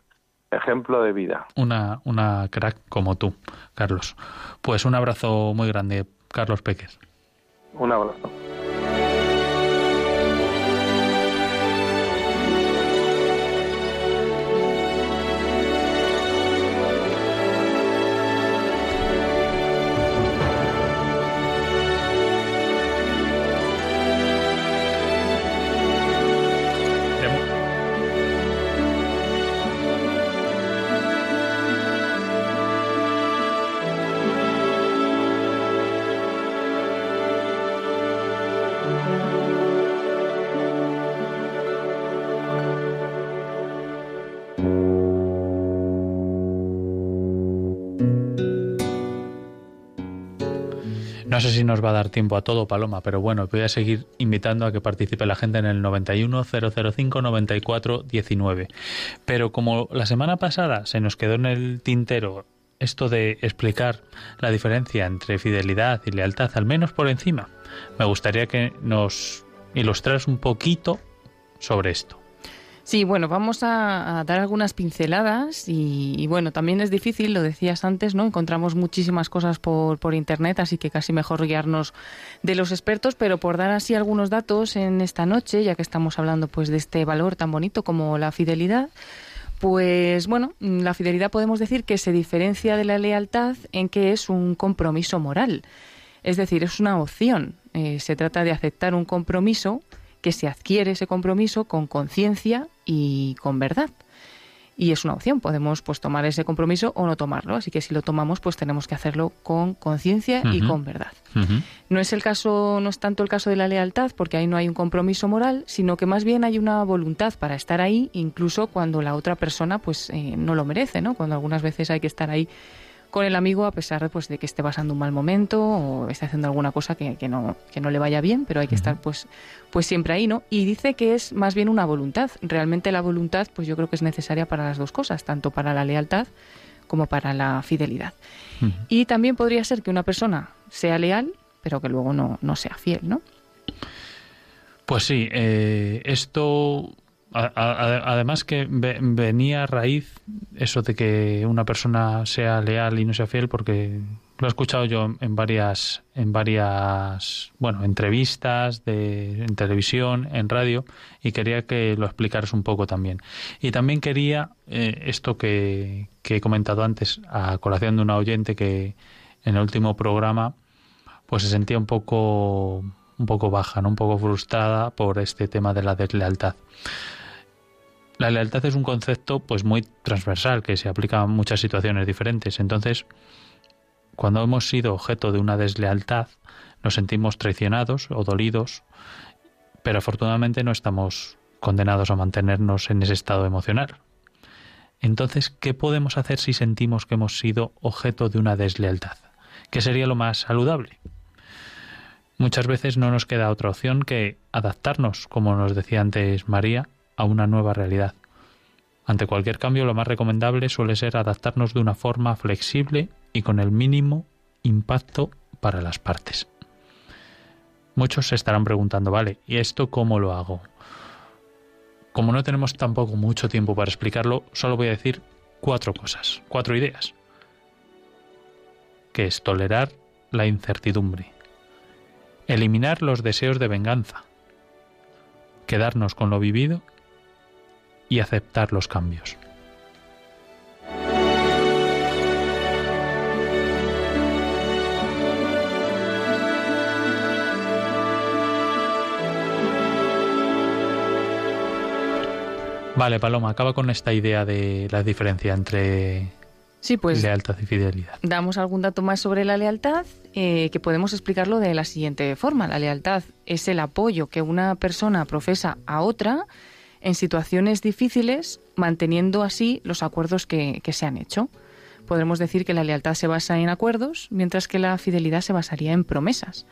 ejemplo de vida. Una, una crack como tú, Carlos. Pues un abrazo muy grande, Carlos Peques. Un abrazo. No sé si nos va a dar tiempo a todo, Paloma, pero bueno, voy a seguir invitando a que participe la gente en el 91 005 94 19. Pero como la semana pasada se nos quedó en el tintero esto de explicar la diferencia entre fidelidad y lealtad, al menos por encima, me gustaría que nos ilustras un poquito sobre esto. Sí, bueno, vamos a, dar algunas pinceladas y, bueno, también es difícil, lo decías antes, ¿no? Encontramos muchísimas cosas por, por internet, así que casi mejor guiarnos de los expertos, pero por dar así algunos datos en esta noche, ya que estamos hablando pues de este valor tan bonito como la fidelidad, pues bueno, la fidelidad podemos decir que se diferencia de la lealtad en que es un compromiso moral. Es decir, es una opción. Eh, se trata de aceptar un compromiso que se adquiere ese compromiso con conciencia y con verdad. Y es una opción, podemos pues tomar ese compromiso o no tomarlo, así que si lo tomamos pues tenemos que hacerlo con conciencia y con verdad. No es el caso, no es tanto el caso de la lealtad, porque ahí no hay un compromiso moral, sino que más bien hay una voluntad para estar ahí, incluso cuando la otra persona pues eh, no lo merece, ¿no? Cuando algunas veces hay que estar ahí con el amigo a pesar pues, de que esté pasando un mal momento o esté haciendo alguna cosa que, que, no, que no le vaya bien, pero hay que estar pues, pues siempre ahí, ¿no? Y dice que es más bien una voluntad. Realmente la voluntad pues yo creo que es necesaria para las dos cosas, tanto para la lealtad como para la fidelidad. Y también podría ser que una persona sea leal, pero que luego no, no sea fiel, ¿no? Pues sí, eh, esto además que venía a raíz eso de que una persona sea leal y no sea fiel porque lo he escuchado yo en varias en varias bueno entrevistas de en televisión en radio y quería que lo explicaras un poco también y también quería eh, esto que, que he comentado antes a colación de una oyente que en el último programa pues se sentía un poco un poco baja, ¿no? un poco frustrada por este tema de la deslealtad. La lealtad es un concepto pues muy transversal que se aplica a muchas situaciones diferentes. Entonces, cuando hemos sido objeto de una deslealtad, nos sentimos traicionados o dolidos, pero afortunadamente no estamos condenados a mantenernos en ese estado emocional. Entonces, ¿qué podemos hacer si sentimos que hemos sido objeto de una deslealtad? ¿Qué sería lo más saludable? Muchas veces no nos queda otra opción que adaptarnos, como nos decía antes María, a una nueva realidad. Ante cualquier cambio, lo más recomendable suele ser adaptarnos de una forma flexible y con el mínimo impacto para las partes. Muchos se estarán preguntando, vale, ¿y esto cómo lo hago? Como no tenemos tampoco mucho tiempo para explicarlo, solo voy a decir cuatro cosas, cuatro ideas. Que es tolerar la incertidumbre, eliminar los deseos de venganza, quedarnos con lo vivido y aceptar los cambios. Vale, Paloma, acaba con esta idea de la diferencia entre sí, pues, lealtad y fidelidad. Damos algún dato más sobre la lealtad, eh, que podemos explicarlo de la siguiente forma. La lealtad es el apoyo que una persona profesa a otra en situaciones difíciles, manteniendo así los acuerdos que, se han hecho. Podremos decir que la lealtad se basa en acuerdos, mientras que la fidelidad se basaría en promesas.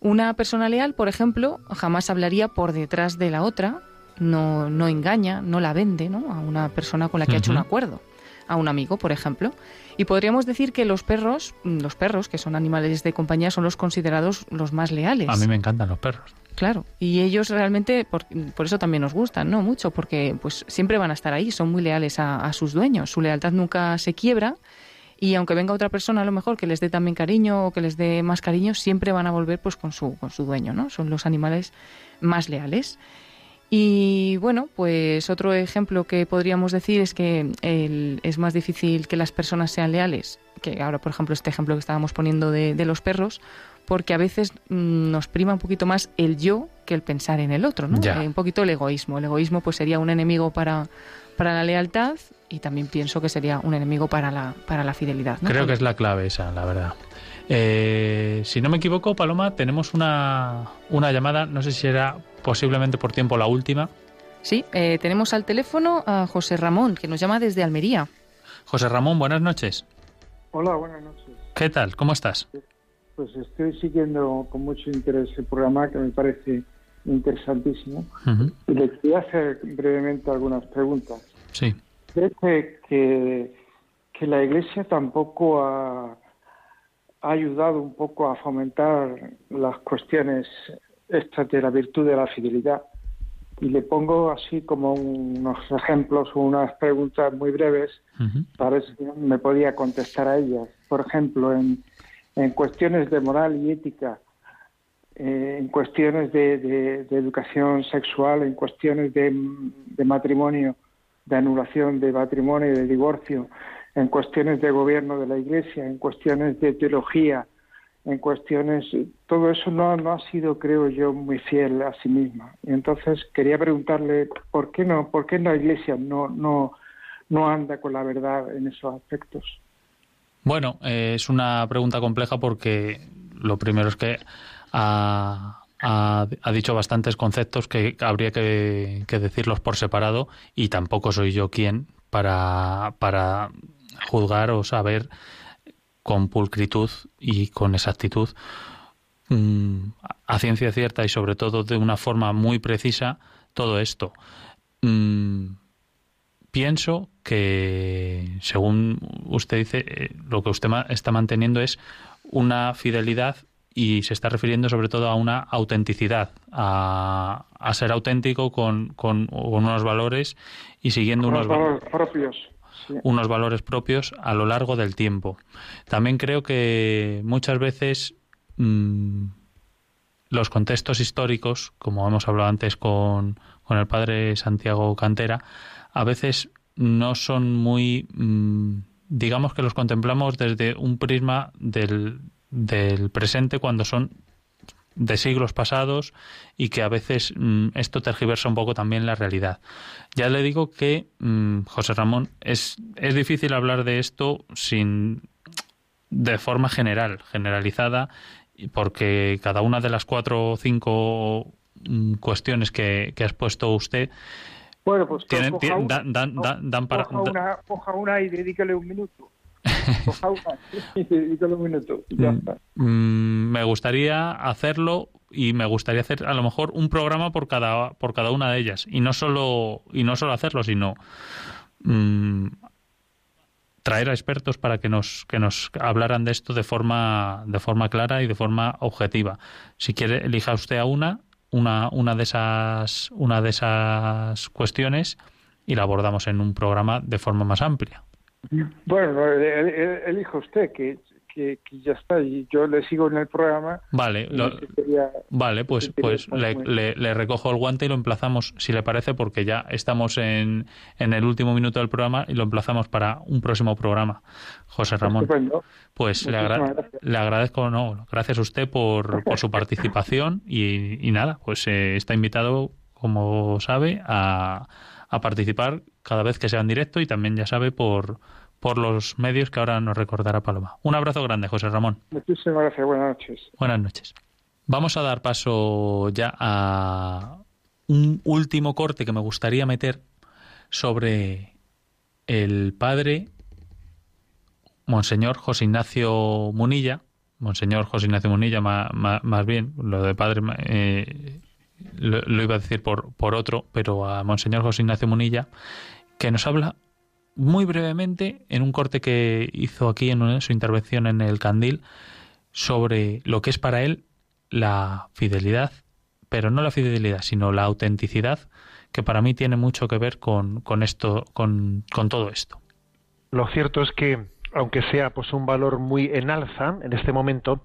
Una persona leal, por ejemplo, jamás hablaría por detrás de la otra, no, no engaña, no la vende ¿no? a una persona con la que ha hecho un acuerdo a un amigo, por ejemplo. Y podríamos decir que los perros, los perros, que son animales de compañía, son los considerados los más leales. A mí me encantan los perros. Claro, y ellos realmente, por, eso también nos gustan, ¿no? Mucho, porque pues siempre van a estar ahí, son muy leales a, sus dueños, su lealtad nunca se quiebra y aunque venga otra persona a lo mejor que les dé también cariño o que les dé más cariño, siempre van a volver pues con su, con su dueño, ¿no? Son los animales más leales. Y bueno, pues otro ejemplo que podríamos decir es que es más difícil que las personas sean leales, que ahora por ejemplo este ejemplo que estábamos poniendo de, los perros, porque a veces mm, nos prima un poquito más el yo que el pensar en el otro, ¿no? Eh, un poquito el egoísmo. El egoísmo pues sería un enemigo para, para la lealtad y también pienso que sería un enemigo para la, para la fidelidad. Creo que es la clave esa, la verdad. Eh, si no me equivoco, Paloma, tenemos una, una llamada, no sé si era posiblemente por tiempo la última. Sí, eh, tenemos al teléfono a José Ramón, que nos llama desde Almería. José Ramón, buenas noches. Hola, buenas noches. ¿Qué tal? ¿Cómo estás? pues estoy siguiendo con mucho interés el programa que me parece interesantísimo. Y le quería hacer brevemente algunas preguntas. Sí. Creo que, que la Iglesia tampoco ha, ha ayudado un poco a fomentar las cuestiones estas de la virtud de la fidelidad. Y le pongo así como unos ejemplos o unas preguntas muy breves para ver si me podía contestar a ellas. Por ejemplo, en, en cuestiones de moral y ética, eh, en cuestiones de, educación sexual, en cuestiones de, matrimonio, de anulación de matrimonio y de divorcio, en cuestiones de gobierno de la Iglesia, en cuestiones de teología, en cuestiones, todo eso no, no ha sido, creo yo, muy fiel a sí misma. Y entonces quería preguntarle por qué no, por qué la Iglesia no, no, no anda con la verdad en esos aspectos. Bueno, eh, es una pregunta compleja porque lo primero es que ha, dicho bastantes conceptos que habría que, decirlos por separado y tampoco soy yo quien para, para juzgar o saber con pulcritud y con exactitud mm, a ciencia cierta y sobre todo de una forma muy precisa todo esto. Mm, pienso que, según usted dice, eh, lo que usted está manteniendo es una fidelidad y se está refiriendo sobre todo a una autenticidad, a, ser auténtico con, con, unos valores y siguiendo unos valores propios. Unos valores propios a lo largo del tiempo. También creo que muchas veces mm, los contextos históricos, como hemos hablado antes con, con el padre Santiago Cantera, a veces no son muy, mm, digamos que los contemplamos desde un prisma del, del presente cuando son de siglos pasados y que a veces mm, esto tergiversa un poco también la realidad. Ya le digo que, mm, José Ramón, es, es difícil hablar de esto sin de forma general, generalizada, porque cada una de las cuatro o cinco mm, cuestiones que, que ha expuesto usted bueno, pues tienen, dan, dan, dan, para... una, coja una y dedícale un minuto. Mm, mm, me gustaría hacerlo y me gustaría hacer a lo mejor un programa por cada por cada una de ellas y no solo y no solo hacerlo sino mm, traer a expertos para que nos que nos hablaran de esto de forma de forma clara y de forma objetiva. Si quiere elija usted a una una una de esas una de esas cuestiones y la abordamos en un programa de forma más amplia bueno, elijo usted, que, que, ya está, y yo le sigo en el programa. Vale, vale pues, pues le, le, recojo el guante y lo emplazamos, si le parece, porque ya estamos en, en el último minuto del programa y lo emplazamos para un próximo programa. José Ramón. Pues le, le, agradezco, no, gracias a usted por, por su participación y, y nada, pues eh, está invitado, como sabe, a a participar cada vez que sea en directo y también, ya sabe, por, por los medios que ahora nos recordará Paloma. Un abrazo grande, José Ramón. Muchísimas gracias, buenas noches. Buenas noches. Vamos a dar paso ya a un último corte que me gustaría meter sobre el padre Monseñor José Ignacio Munilla, Monseñor José Ignacio Munilla, más, bien, lo de padre eh, lo, iba a decir por, por otro, pero a Monseñor José Ignacio Munilla, que nos habla muy brevemente en un corte que hizo aquí en su intervención en el Candil sobre lo que es para él la fidelidad, pero no la fidelidad, sino la autenticidad, que para mí tiene mucho que ver con, con esto, con, con todo esto. Lo cierto es que aunque sea pues un valor muy en alza en este momento,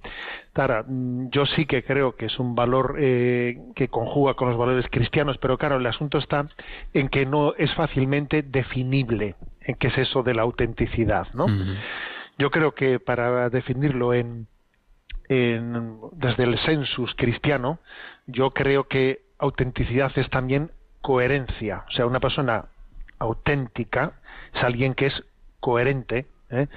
Tara, mm, yo sí que creo que es un valor eh, que conjuga con los valores cristianos, pero claro, el asunto está en que no es fácilmente definible en qué es eso de la autenticidad, ¿no? Yo creo que para definirlo en, en, desde el census cristiano, yo creo que autenticidad es también coherencia, o sea, una persona auténtica es alguien que es coherente ¿eh?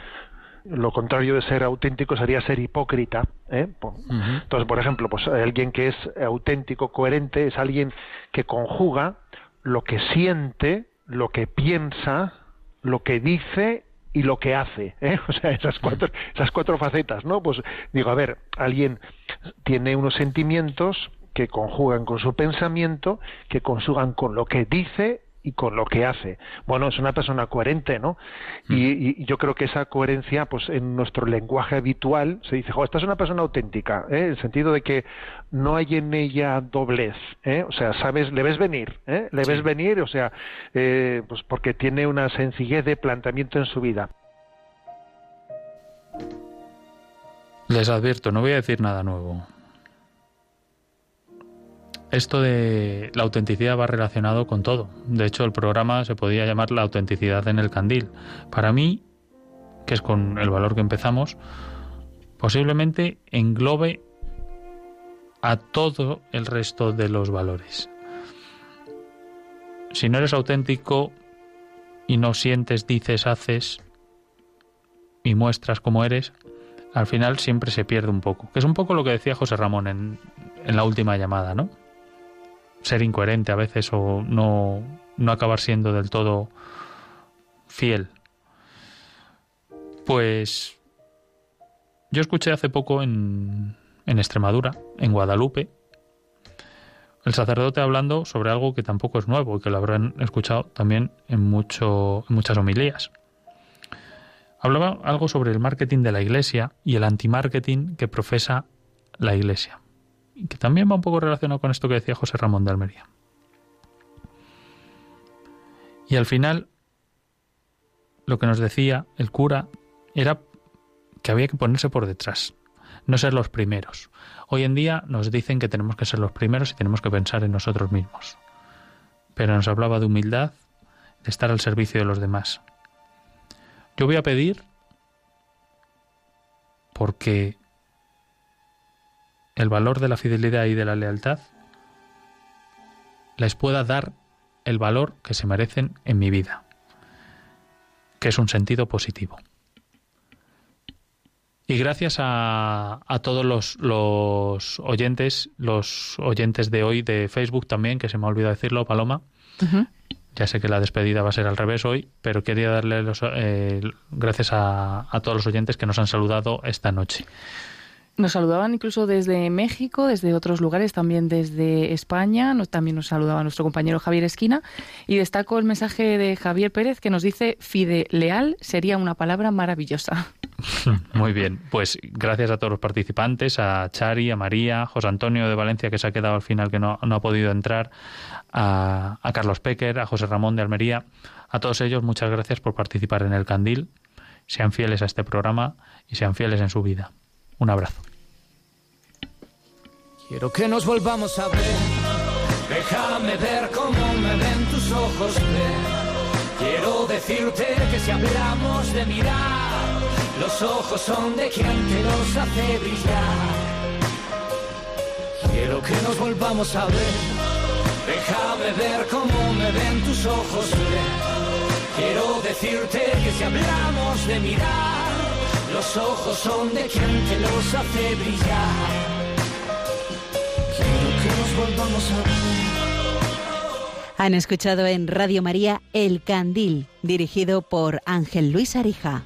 Lo contrario de ser auténtico sería ser hipócrita. ¿eh? Entonces, por ejemplo, pues alguien que es auténtico, coherente, es alguien que conjuga lo que siente, lo que piensa, lo que dice y lo que hace, ¿eh? o sea, esas cuatro, esas cuatro facetas, ¿no? Pues digo, a ver, alguien tiene unos sentimientos que conjugan con su pensamiento, que conjugan con lo que dice y con lo que hace. Bueno, es una persona coherente, ¿no? Y, yo creo que esa coherencia, pues en nuestro lenguaje habitual se dice, jo, esta es una persona auténtica, ¿eh? en el sentido de que no hay en ella doblez, ¿eh? O sea, sabes, le ves venir, ¿eh? Le ves venir, o sea, eh, pues porque tiene una sencillez de planteamiento en su vida. Les advierto, no voy a decir nada nuevo. Esto de la autenticidad va relacionado con todo. De hecho, el programa se podía llamar la autenticidad en el candil. Para mí, que es con el valor que empezamos, posiblemente englobe a todo el resto de los valores. Si no eres auténtico y no sientes, dices, haces y muestras cómo eres, al final siempre se pierde un poco. Que es un poco lo que decía José Ramón en, en la última llamada, ¿no? Ser incoherente a veces o no, no acabar siendo del todo fiel. Pues yo escuché hace poco en, en Extremadura, en Guadalupe, el sacerdote hablando sobre algo que tampoco es nuevo y que lo habrán escuchado también en, mucho, en muchas homilías. Hablaba algo sobre el marketing de la iglesia y el antimarketing que profesa la iglesia que también va un poco relacionado con esto que decía José Ramón de Almería. Y al final, lo que nos decía el cura era que había que ponerse por detrás, no ser los primeros. Hoy en día nos dicen que tenemos que ser los primeros y tenemos que pensar en nosotros mismos. Pero nos hablaba de humildad, de estar al servicio de los demás. Yo voy a pedir porque el valor de la fidelidad y de la lealtad, les pueda dar el valor que se merecen en mi vida, que es un sentido positivo. Y gracias a, todos los, oyentes, los oyentes de hoy de Facebook también, que se me ha olvidado decirlo, Paloma. Ya sé que la despedida va a ser al revés hoy, pero quería darle los, eh, gracias a, a todos los oyentes que nos han saludado esta noche. Nos saludaban incluso desde México, desde otros lugares, también desde España. también nos saludaba nuestro compañero Javier Esquina. Y destaco el mensaje de Javier Pérez que nos dice: Fide leal sería una palabra maravillosa. Muy bien, pues gracias a todos los participantes, a Chari, a María, a José Antonio de Valencia que se ha quedado al final que no, ha podido entrar, a, a Carlos Pecker, a José Ramón de Almería. A todos ellos, muchas gracias por participar en el Candil. Sean fieles a este programa y sean fieles en su vida. Un abrazo. Quiero que nos volvamos a ver. Déjame ver cómo me ven tus ojos. Quiero decirte que si hablamos de mirar, los ojos son de quien te los hace brillar. Quiero que nos volvamos a ver. Déjame ver cómo me ven tus ojos. Quiero decirte que si hablamos de mirar, los ojos son de quien te los hace brillar. Han escuchado en Radio María El Candil, dirigido por Ángel Luis Arija.